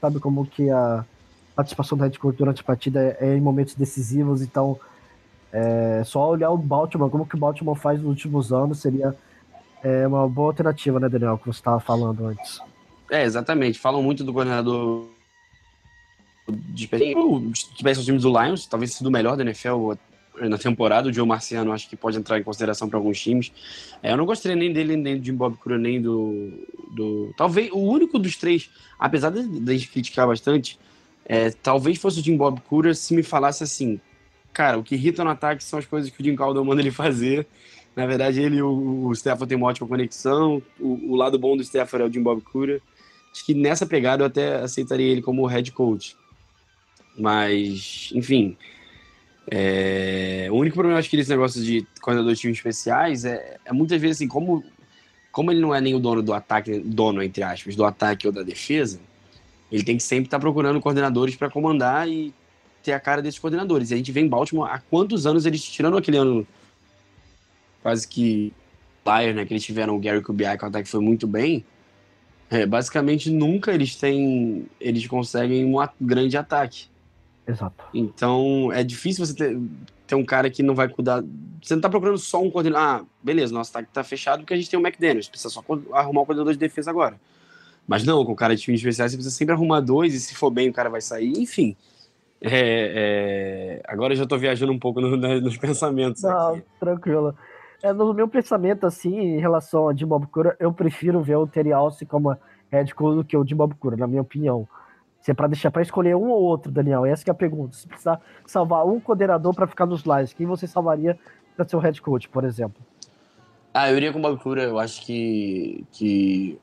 Sabe como que a participação do head coach durante a partida é, é em momentos decisivos, então é só olhar o Baltimore, como que o Baltimore faz nos últimos anos, seria é, uma boa alternativa, né, Daniel, que você estava falando antes. É, exatamente. Falam muito do coordenador de os times do Lions, talvez sido o melhor da NFL na temporada. O Joe Marciano acho que pode entrar em consideração para alguns times. É, eu não gostaria nem dele, nem do Jim Bob Cura, nem do, do. Talvez o único dos três, apesar de, de a gente criticar bastante, é, talvez fosse o Jim Bob Cura se me falasse assim, cara, o que irrita no ataque são as coisas que o Jim Caldwell manda ele fazer. Na verdade, ele e o, o Stefan tem uma ótima conexão. O, o, lado bom do Stefan é o Jim Bob Cura. Acho que nessa pegada eu até aceitaria ele como head coach. Mas, enfim. É, o único problema, acho que, desse negócio de coordenador de times especiais é, é muitas vezes assim, como, como ele não é nem o dono do ataque, dono, entre aspas, do ataque ou da defesa, ele tem que sempre estar tá procurando coordenadores para comandar e ter a cara desses coordenadores. E a gente vê em Baltimore há quantos anos eles, tirando aquele ano quase que Lions, né, que eles tiveram o Gary Kubiak, que o ataque foi muito bem, é, basicamente nunca eles têm, eles conseguem um grande ataque. Exato. Então é difícil você ter, ter um cara que não vai cuidar. Você não tá procurando só um coordenador. Ah, beleza, nosso ataque tá fechado porque a gente tem o McDaniels, precisa só arrumar o coordenador de defesa agora. Mas não, com o cara de time especial você precisa sempre arrumar dois, e se for bem o cara vai sair, enfim. É, é... Agora eu já tô viajando um pouco no, no, nos pensamentos. Não, aqui. tranquilo. É, no meu pensamento, assim, em relação a Jim Bob Cura, eu prefiro ver o Terry Alce como head coach do que o Jim Bob Cura, na minha opinião. Se é para deixar para escolher um ou outro, Daniel, essa é a pergunta. Se precisar salvar um coordenador para ficar nos Lions, quem você salvaria para ser o head coach, por exemplo? Ah, eu iria com o Bob Cura. Eu acho que, que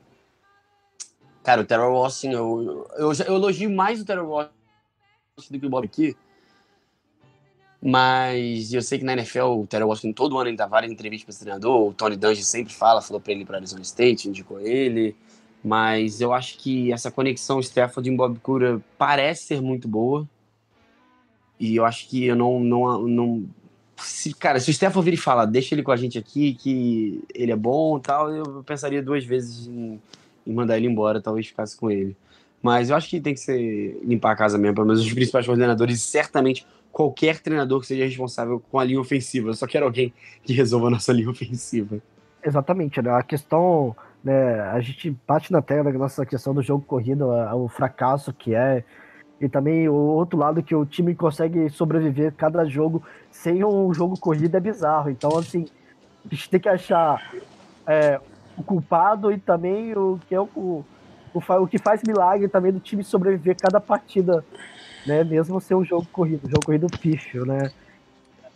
Cara, o Terrell Austin, eu, eu, eu elogio mais o Terrell Austin do que o Bob aqui. Mas eu sei que na NFL o Terrell Austin todo ano ele dá várias entrevistas para esse treinador. O Tony Dungy sempre fala, falou para ele para Arizona State, indicou ele. Mas eu acho que essa conexão Stafford e Bob Cura parece ser muito boa. E eu acho que eu não. não, não se, cara, se o Stafford vir e falar, deixa ele com a gente aqui, que ele é bom tal, eu pensaria duas vezes em, em mandar ele embora, talvez ficasse com ele. Mas eu acho que tem que ser limpar a casa mesmo, pelo menos os principais coordenadores, e certamente qualquer treinador que seja responsável com a linha ofensiva. Eu só quero alguém que resolva a nossa linha ofensiva. Exatamente, né? A questão, né, a gente bate na tela da nossa questão do jogo corrido, o fracasso que é, e também o outro lado que o time consegue sobreviver cada jogo sem um jogo corrido é bizarro. Então, assim, a gente tem que achar é, o culpado e também o que é o, o, o que faz milagre também do time sobreviver cada partida, né? Mesmo ser um jogo corrido, um jogo corrido pífio, né?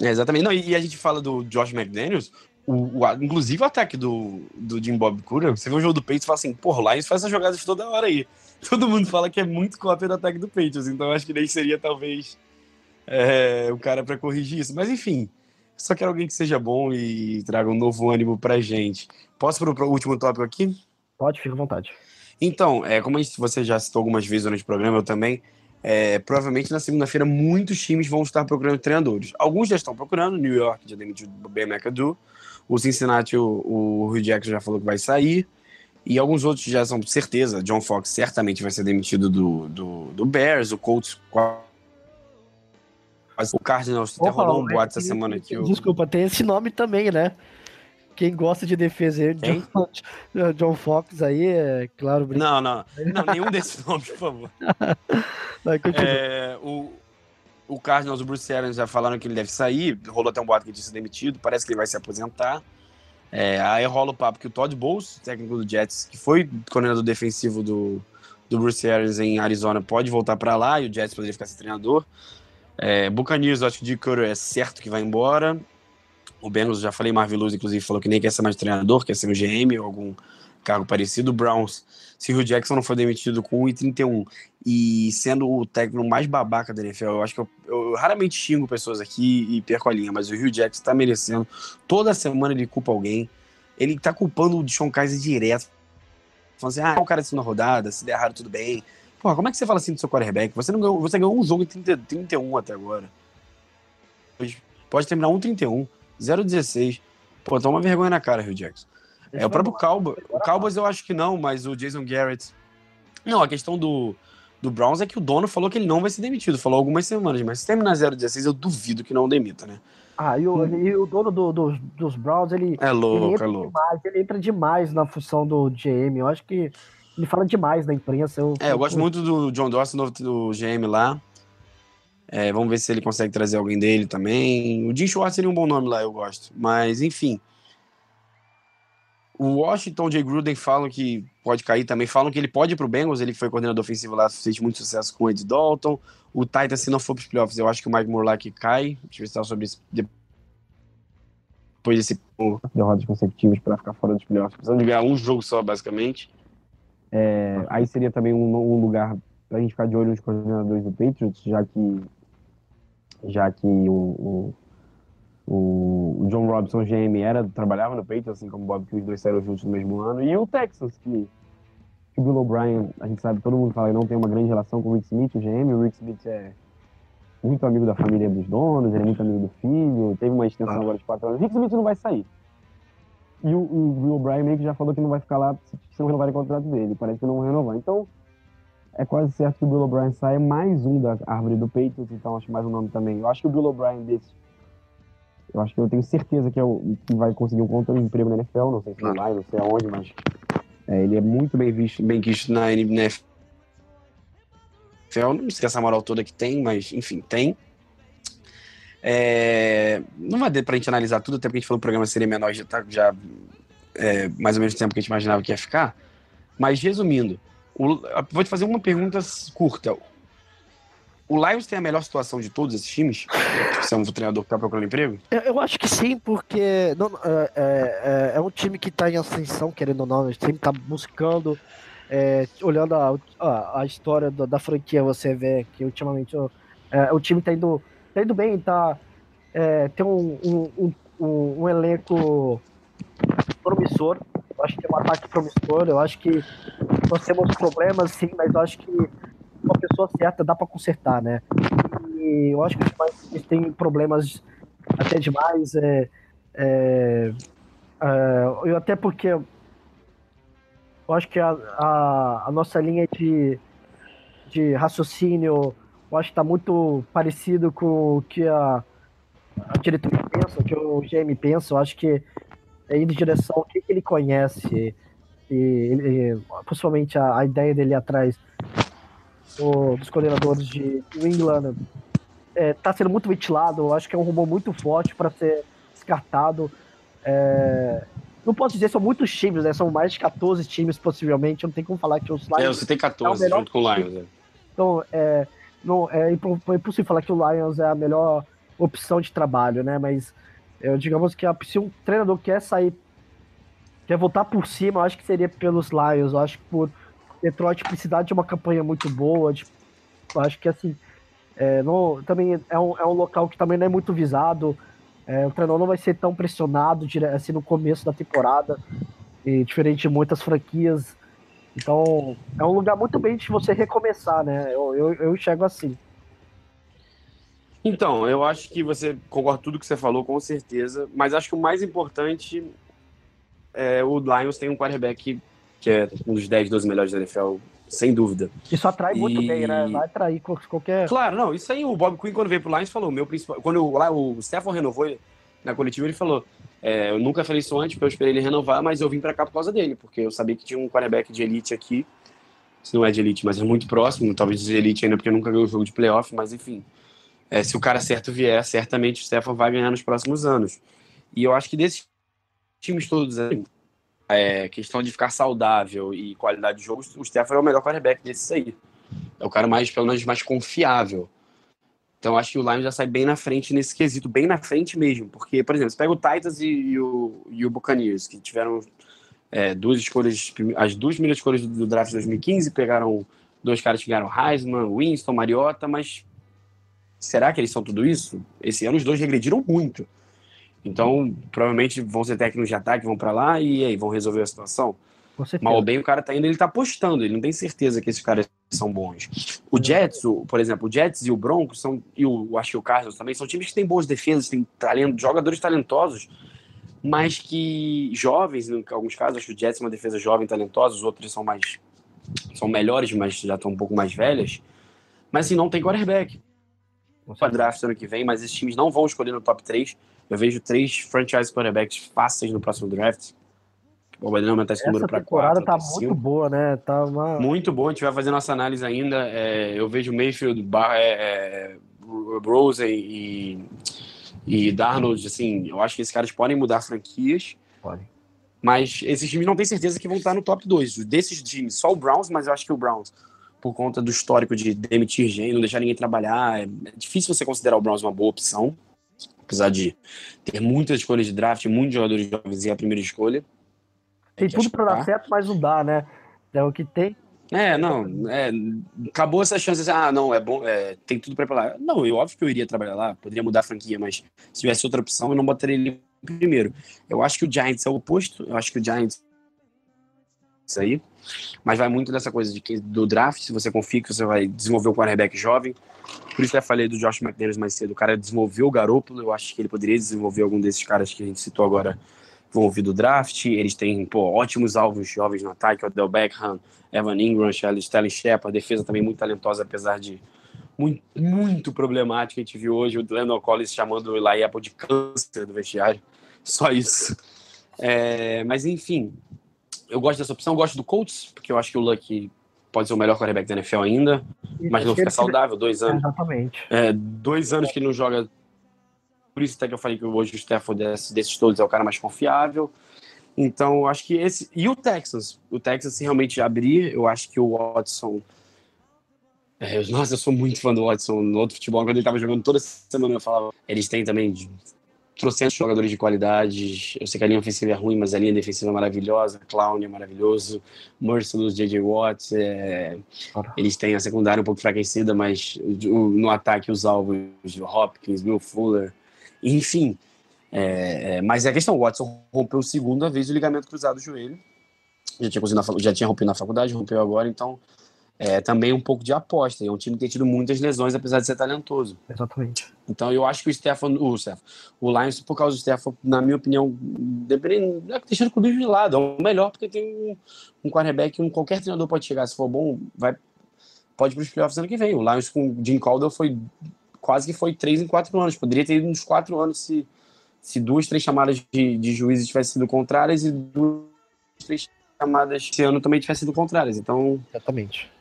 É, exatamente. Não, e, a gente fala do Josh McDaniels, o, o, inclusive o ataque do, do Jim Bob Cura, você vê o jogo do Patriots e fala assim, porra, Lions faz essas jogadas toda hora aí. Todo mundo fala que é muito cópia do ataque do Patriots, então acho que nem seria talvez é, o cara para corrigir isso. Mas enfim, só quero alguém que seja bom e traga um novo ânimo pra gente. Posso para o último tópico aqui? Pode, fica à vontade. Então, é, como você já citou algumas vezes durante o programa, eu também, é, provavelmente na segunda-feira muitos times vão estar procurando treinadores. Alguns já estão procurando, New York já demitiu o Ben McAdoo, o Cincinnati, o, o Hugh Jackson já falou que vai sair, e alguns outros já são certeza. John Fox certamente vai ser demitido do, do, do Bears, o Colts o Cardinals até rolou um boato essa semana aqui. Desculpa, tem esse nome também, né? Quem gosta de defesa John, John Fox aí, é claro. Não, não, não, nenhum desses nomes, por favor. é, o, o Cardinals, o Bruce Arians já falaram que ele deve sair. Rolou até um boato que ele disse demitido. Parece que ele vai se aposentar. É, aí rola o papo que o Todd Bowles, técnico do Jets, que foi coordenador defensivo do, do Bruce Arians em Arizona, pode voltar para lá e o Jets poderia ficar sem treinador. É, Buccaneers, acho que o Dick é certo que vai embora. O Bengals, já falei, Marvin Lewis, inclusive, falou que nem quer ser mais treinador, quer ser um GM ou algum cargo parecido. Browns, se o Jackson não for demitido com 1,31 e sendo o técnico mais babaca da NFL, eu acho que eu, eu, raramente xingo pessoas aqui e perco a linha, mas o Hugh Jackson tá merecendo. Toda semana ele culpa alguém. Ele tá culpando o Deshaun Kaiser direto. Falando assim, ah, o cara na rodada, se der errado, tudo bem. Porra, como é que você fala assim do seu quarterback? Você, não ganhou, você ganhou um jogo em 30, 31 até agora. Pode terminar 1,31. 0-16. Pô, toma vergonha na cara, Rio Jackson. É, o próprio Cowboys. O Cowboys eu acho que não, mas o Jason Garrett. Não, a questão do, do Browns é que o dono falou que ele não vai ser demitido. Falou algumas semanas, mas se terminar 0-16, eu duvido que não demita, né? Ah, e o, hum. e o dono do, do, dos Browns, ele. É louco, ele é louco. Demais, ele entra demais na função do GM. Eu acho que ele fala demais na imprensa. Eu, é, eu gosto muito do John Dawson, do GM lá. É, vamos ver se ele consegue trazer alguém dele também. O Jim Schwartz seria um bom nome lá, eu gosto. Mas, enfim. O Washington J. Gruden falam que pode cair também. Falam que ele pode ir pro Bengals. Ele foi coordenador ofensivo lá, fez muito sucesso com o Ed Dalton. O Titans, se não for pros playoffs, eu acho que o Mike Morlack cai. Deixa eu ver se sobre isso. Depois desse derrotas consecutivas para ficar fora dos playoffs. Precisando de ganhar um jogo só, basicamente. É, aí seria também um, um lugar para a gente ficar de olho nos coordenadores do Patriots, já que já que o, o, o John Robson, GM, era, trabalhava no Patriots, assim como o Bob, que os dois saíram juntos no mesmo ano, e o Texas, que, que o Bill O'Brien, a gente sabe, todo mundo fala que não tem uma grande relação com o Rick Smith, o GM, o Rick Smith é muito amigo da família dos donos, ele é muito amigo do filho, teve uma extensão ah. agora de quatro anos. Rick Smith não vai sair. E o, o Bill O'Brien meio que já falou que não vai ficar lá se, se não renovarem o contrato dele, parece que não vai renovar. Então, é quase certo que o Bill O'Brien saia mais um da árvore do Patriots, então acho mais um nome também. Eu acho que o Bill O'Brien desse. Eu acho que eu tenho certeza que, é o, que vai conseguir um contra emprego na NFL, não sei se lá, não sei aonde, mas é, ele é muito bem visto, bem visto na NFL. Não sei essa moral toda que tem, mas enfim, tem. É, não vai dar pra gente analisar tudo, até porque a gente falou que o programa seria menor já, tá, já é, mais ou menos o tempo que a gente imaginava que ia ficar. Mas resumindo, o, vou te fazer uma pergunta curta. O Lions tem a melhor situação de todos esses times? Você é um treinador que está procurando emprego? Eu acho que sim, porque não, é, é, é, um time que está em ascensão, querendo ou não, gente sempre está buscando, é, olhando a, a, a história da, da, franquia, você vê que ultimamente o, é, o time está indo, tá indo bem, tá, é, tem um, um, um, um elenco promissor, eu acho que tem um ataque promissor, eu acho que nós temos problemas, sim, mas eu acho que uma pessoa certa dá para consertar, né? E eu acho que eles têm problemas até demais. É, é, é, eu até porque eu acho que a, a, a nossa linha de, de raciocínio eu acho que está muito parecido com o que a, a diretoria pensa, o que o GM pensa. Eu acho que é ir em direção ao que, que ele conhece e, e possivelmente a, a, ideia dele atrás o, dos coordenadores de New England está é, tá sendo muito ventilado. Eu acho que é um rumor muito forte para ser descartado. É, não posso dizer, são muitos times, né? São mais de 14 times, possivelmente. Não tem como falar que os Lions. É, você tem 14 é junto com o Lions. É. Então, é, não, é impossível falar que o Lions é a melhor opção de trabalho, né? Mas eu, digamos que se um treinador quer sair, quer voltar por cima, eu acho que seria pelos Lions. Eu acho que por Detroit precisar de uma campanha muito boa. Eu acho que assim, é, não, também é um, é um local que também não é muito visado. É, o treinador não vai ser tão pressionado assim no começo da temporada, e diferente de muitas franquias. Então, é um lugar muito bem de você recomeçar, né? Eu, eu, eu enxergo assim. Então, eu acho que você concorda tudo que você falou, com certeza. Mas acho que o mais importante é o Lions tem um quarterback que é um dos 10, 12 melhores da NFL, sem dúvida. Isso atrai e... muito bem, né? Vai atrair qualquer. Claro, não. Isso aí o Bob Quinn, quando veio pro Lions, falou: meu principal. Quando o, lá, o Stefan renovou na coletiva, ele falou: é, eu nunca falei isso antes, porque eu esperei ele renovar, mas eu vim para cá por causa dele, porque eu sabia que tinha um quarterback de elite aqui. Se não é de elite, mas é muito próximo, talvez de elite ainda, porque nunca ganhou o jogo de playoff, mas enfim. É, se o cara certo vier, certamente o Stefan vai ganhar nos próximos anos. E eu acho que desses times todos, é, questão de ficar saudável e qualidade de jogo, o Stefan é o melhor quarterback desses aí. É o cara mais, pelo menos, mais confiável. Então acho que o Lions já sai bem na frente nesse quesito, bem na frente mesmo. Porque, por exemplo, você pega o Titans e, e o, e o Buccaneers, que tiveram é, duas escolhas, as duas primeiras escolhas do draft de 2015, pegaram dois caras que ganharam Heisman, Winston, Mariota, mas será que eles são tudo isso? Esse ano os dois regrediram muito. Então, provavelmente vão ser técnicos de ataque, vão para lá e aí vão resolver a situação. Mal ou bem, o cara tá indo, ele tá apostando, ele não tem certeza que esses caras são bons. O Jets, o, por exemplo, o Jets e o Broncos são, e o, acho que o Cardinals também, são times que têm boas defesas, têm talento, jogadores talentosos, mas que jovens, em alguns casos, acho que o Jets é uma defesa jovem, talentosa, os outros são mais, são melhores, mas já estão um pouco mais velhas, mas assim, não tem quarterback para draft ano que vem, mas esses times não vão escolher no top 3. Eu vejo três franchise quarterbacks fáceis no próximo draft. O Badeno aumentar esse número para quatro. tá muito boa, né? Tá uma... Muito boa. A gente vai fazer nossa análise ainda. É, eu vejo Mayfield, Bar, é, é, Rosen e, e Darnold, assim, eu acho que esses caras podem mudar franquias. Podem. Mas esses times não têm certeza que vão estar no top 2. Desses times, só o Browns, mas eu acho que o Browns por conta do histórico de demitir gente, não deixar ninguém trabalhar. É difícil você considerar o Browns uma boa opção, apesar de ter muitas escolhas de draft, muitos jogadores jovens e a primeira escolha. Tem tudo para dar certo, mas não dá, né? É o que tem. É, não, é, acabou essa chance de ah, não, é bom, é, tem tudo para lá. Não, eu óbvio que eu iria trabalhar lá, poderia mudar a franquia, mas se tivesse outra opção, eu não botaria ele primeiro. Eu acho que o Giants é o oposto, eu acho que o Giants isso aí. Mas vai muito dessa coisa de que, do draft, se você confia que você vai desenvolver um quarterback jovem. Por isso que eu falei do Josh McDaniels mais cedo. O cara desenvolveu o Garoppolo, eu acho que ele poderia desenvolver algum desses caras que a gente citou agora vão ouvir do draft. Eles têm pô, ótimos alvos jovens no ataque, o Del Beckham, Evan Ingram, Sterling Shepard, defesa também muito talentosa, apesar de muito, muito problemática. A gente viu hoje o Landon Collins chamando o Eli Apple de câncer do vestiário. Só isso. É, mas enfim, eu gosto dessa opção, eu gosto do Colts, porque eu acho que o Luck pode ser o melhor quarterback da NFL ainda, mas não fica saudável, dois anos. exatamente. É, dois anos que ele não joga. Por isso até que eu falei que hoje o Stafford desses, desses todos é o cara mais confiável. Então, eu acho que esse. E o Texans? O Texas, se realmente abrir, eu acho que o Watson. É, nossa, eu sou muito fã do Watson no outro futebol. Quando ele tava jogando toda semana, eu falava. Eles têm também trouxemos jogadores de qualidade. Eu sei que a linha ofensiva é ruim, mas a linha defensiva é maravilhosa. Clown é maravilhoso. Merciless, J.J. Watts. É... Eles têm a secundária um pouco enfraquecida, mas no ataque os alvos Hopkins, Will Fuller. Enfim. É... é mas é a questão: o Watson rompeu segunda vez o ligamento cruzado do joelho. Já tinha, já tinha rompido na faculdade, rompeu agora, então é também um pouco de aposta. É um time que tem tido muitas lesões, apesar de ser talentoso. Exatamente. Então eu acho que o Stefan, o, Stefan, o Lions, por causa do Stefan, na minha opinião, dependendo, deixando o bicho de lado. É o melhor porque tem um, um quarterback, um, qualquer treinador pode chegar, se for bom, vai, pode ir para os playoffs ano que vem. O Lions com o Jim Caldwell foi quase que foi três em quatro anos. Poderia ter ido nos quatro anos se, se duas, três chamadas de, de juízes tivessem sido contrárias e duas, três chamadas esse ano também tivessem sido contrárias. Então. Exatamente.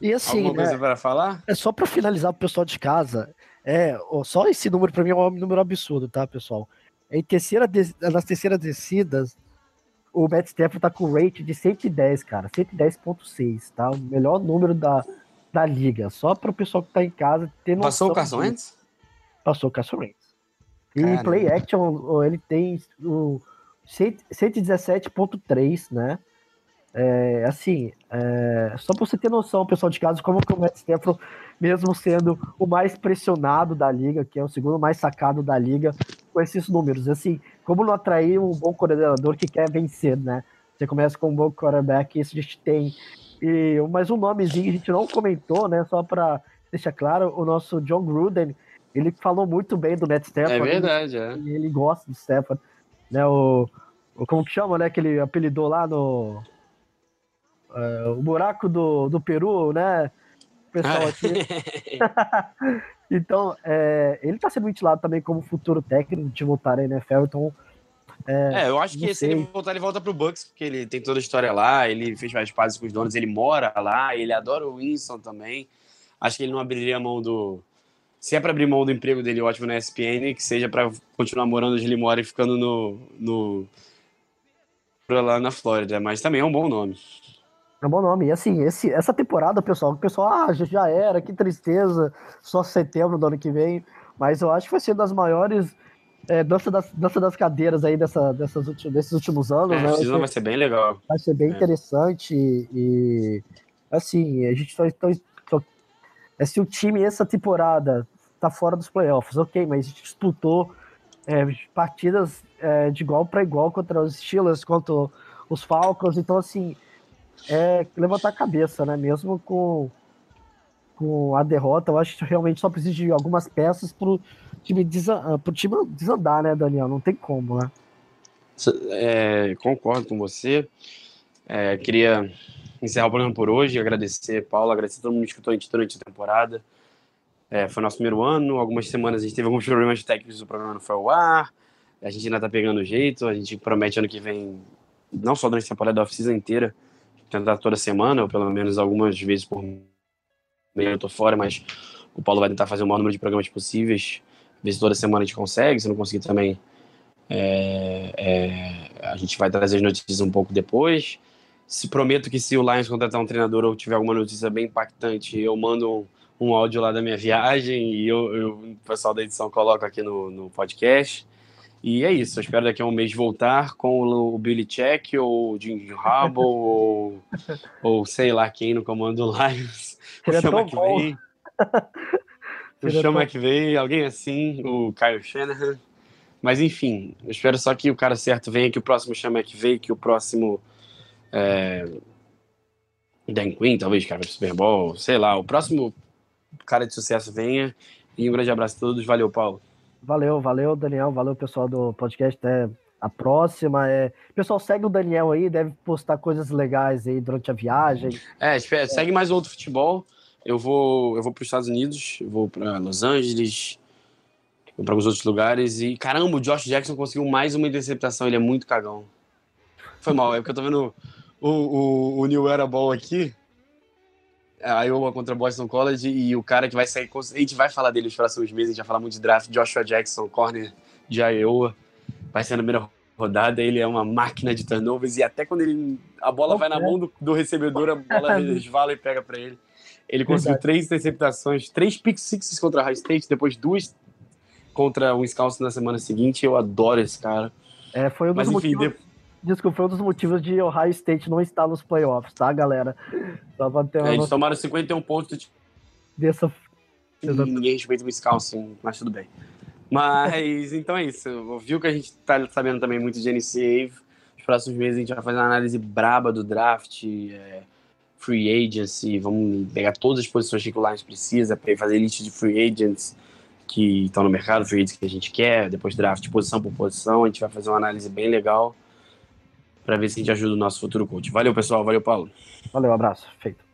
E assim, Alguma coisa né, para falar? é só para finalizar pro pessoal de casa, é, só esse número para mim é um número absurdo, tá, pessoal? Em terceira nas terceiras descidas, o Matt Stafford tá com rate de 110, cara, 110.6, tá? O melhor número da, da liga. Só para o pessoal que tá em casa ter noção. Passou o Carson. Wentz? Passou o Carson Wentz. E Caramba. play action, ele tem o 100 117.3, né? É, assim, é, só pra você ter noção, pessoal de casa, como que o Matt Stafford, mesmo sendo o mais pressionado da liga, que é o segundo mais sacado da liga, com esses números. Assim, como não atrair um bom coordenador que quer vencer, né? Você começa com um bom quarterback, isso a gente tem. E, mas um nomezinho que a gente não comentou, né? Só pra deixar claro, o nosso John Gruden, ele falou muito bem do Matt Stafford. É verdade, é. E ele gosta do Stafford, né? O, o como que chama, né? Que ele apelidou lá no é, o buraco do, do Peru, né? O pessoal aqui. então, é, ele tá sendo ventilado também como futuro técnico de voltar à NFL, então É, eu acho que se ele voltar, ele volta pro Bucks, porque ele tem toda a história lá, ele fez várias pazes com os donos, ele mora lá, ele adora o Winston também. Acho que ele não abriria a mão do. Se é pra abrir mão do emprego dele ótimo na ESPN, que seja pra continuar morando onde ele mora e ficando no. no lá na Flórida, mas também é um bom nome. É um bom nome. E assim, esse, essa temporada, pessoal, o pessoal, ah, já, era, que tristeza, só setembro do ano que vem. Mas eu acho que vai ser das maiores é, dança, das, dança das cadeiras aí dessa, dessas últimos, desses últimos anos, É, né? Vai ser- vai ser bem legal. vai ser bem É. interessante e, e, assim, a gente só, só, só é, se o time essa temporada tá fora dos playoffs, ok, mas a gente disputou é, partidas é, de igual para igual contra os Steelers, contra os Falcons, então assim, é levantar a cabeça, né? Mesmo com, com a derrota, eu acho que realmente só precisa de algumas peças pro time, desa- pro time desandar, né, Daniel? Não tem como, né? É, concordo com você. É, queria encerrar o programa por hoje, agradecer, Paulo, agradecer a todo mundo que escutou a gente durante a temporada. É, foi nosso primeiro ano, algumas semanas a gente teve alguns problemas técnicos, o programa não foi ao ar, a gente ainda tá pegando jeito, a gente promete ano que vem, não só durante a temporada, da off-season inteira, tentar toda semana, ou pelo menos algumas vezes por mês eu tô fora, mas o Paulo vai tentar fazer o maior número de programas possíveis, ver se toda semana a gente consegue, se não conseguir também é, é, a gente vai trazer as notícias um pouco depois. Se prometo que se o Lions contratar um treinador ou tiver alguma notícia bem impactante, eu mando um, um áudio lá da minha viagem e eu, eu- o pessoal da edição coloca aqui no, no podcast. E é isso. Eu espero daqui a um mês voltar com o, Billy Check ou o Jim Harbaugh ou, ou sei lá quem no comando do Lions. O Seria Chama que bom. vem. O Chama tão- que vem, alguém assim, o Kyle Shanahan. Mas enfim, eu espero só que o cara certo venha, que o próximo Chama que vem, que o próximo é, Dan Quinn, talvez, cara, pro Super Bowl, sei lá, o próximo cara de sucesso venha. E um grande abraço a todos. Valeu, Paulo. Valeu, valeu, Daniel. Valeu, pessoal do podcast. Até a próxima. É... Pessoal, segue o Daniel aí, deve postar coisas legais aí durante a viagem. É, espera, segue mais outro futebol. Eu vou, eu vou para os Estados Unidos, eu vou para Los Angeles, vou para alguns outros lugares. E caramba, o Josh Jackson conseguiu mais uma interceptação, ele é muito cagão. Foi mal, é porque eu tô vendo o, o, o New Era Ball aqui, a Iowa contra Boston College, e o cara que vai sair. A gente vai falar dele nos próximos meses, a gente vai falar muito de draft. Joshua Jackson, corner de Iowa, vai ser na primeira rodada. Ele é uma máquina de turnovers, e até quando ele, a bola vai na mão do, do recebedor, a bola resvala e pega para ele. Ele conseguiu Verdade. três interceptações, três pick sixes contra a High State, depois duas contra o Wisconsin na semana seguinte. Eu adoro esse cara. É, foi um dos Mas enfim, motivos desculpa, um dos motivos de Ohio State não estar nos playoffs, tá, galera? Só pra ter uma é, eles tomaram 51 pontos de... dessa. Ninguém respeita o Wisconsin, mas tudo bem. Mas então é isso. Viu que a gente tá sabendo também muito de NCA. Nos próximos meses a gente vai fazer uma análise braba do draft, é, free agency. Vamos pegar todas as posições que o Lions precisa para fazer lista de free agents que estão no mercado, free agents que a gente quer, depois draft posição por posição. A gente vai fazer uma análise bem legal para ver se a gente ajuda o nosso futuro coach. Valeu, pessoal. Valeu, Paulo. Valeu, abraço. Feito.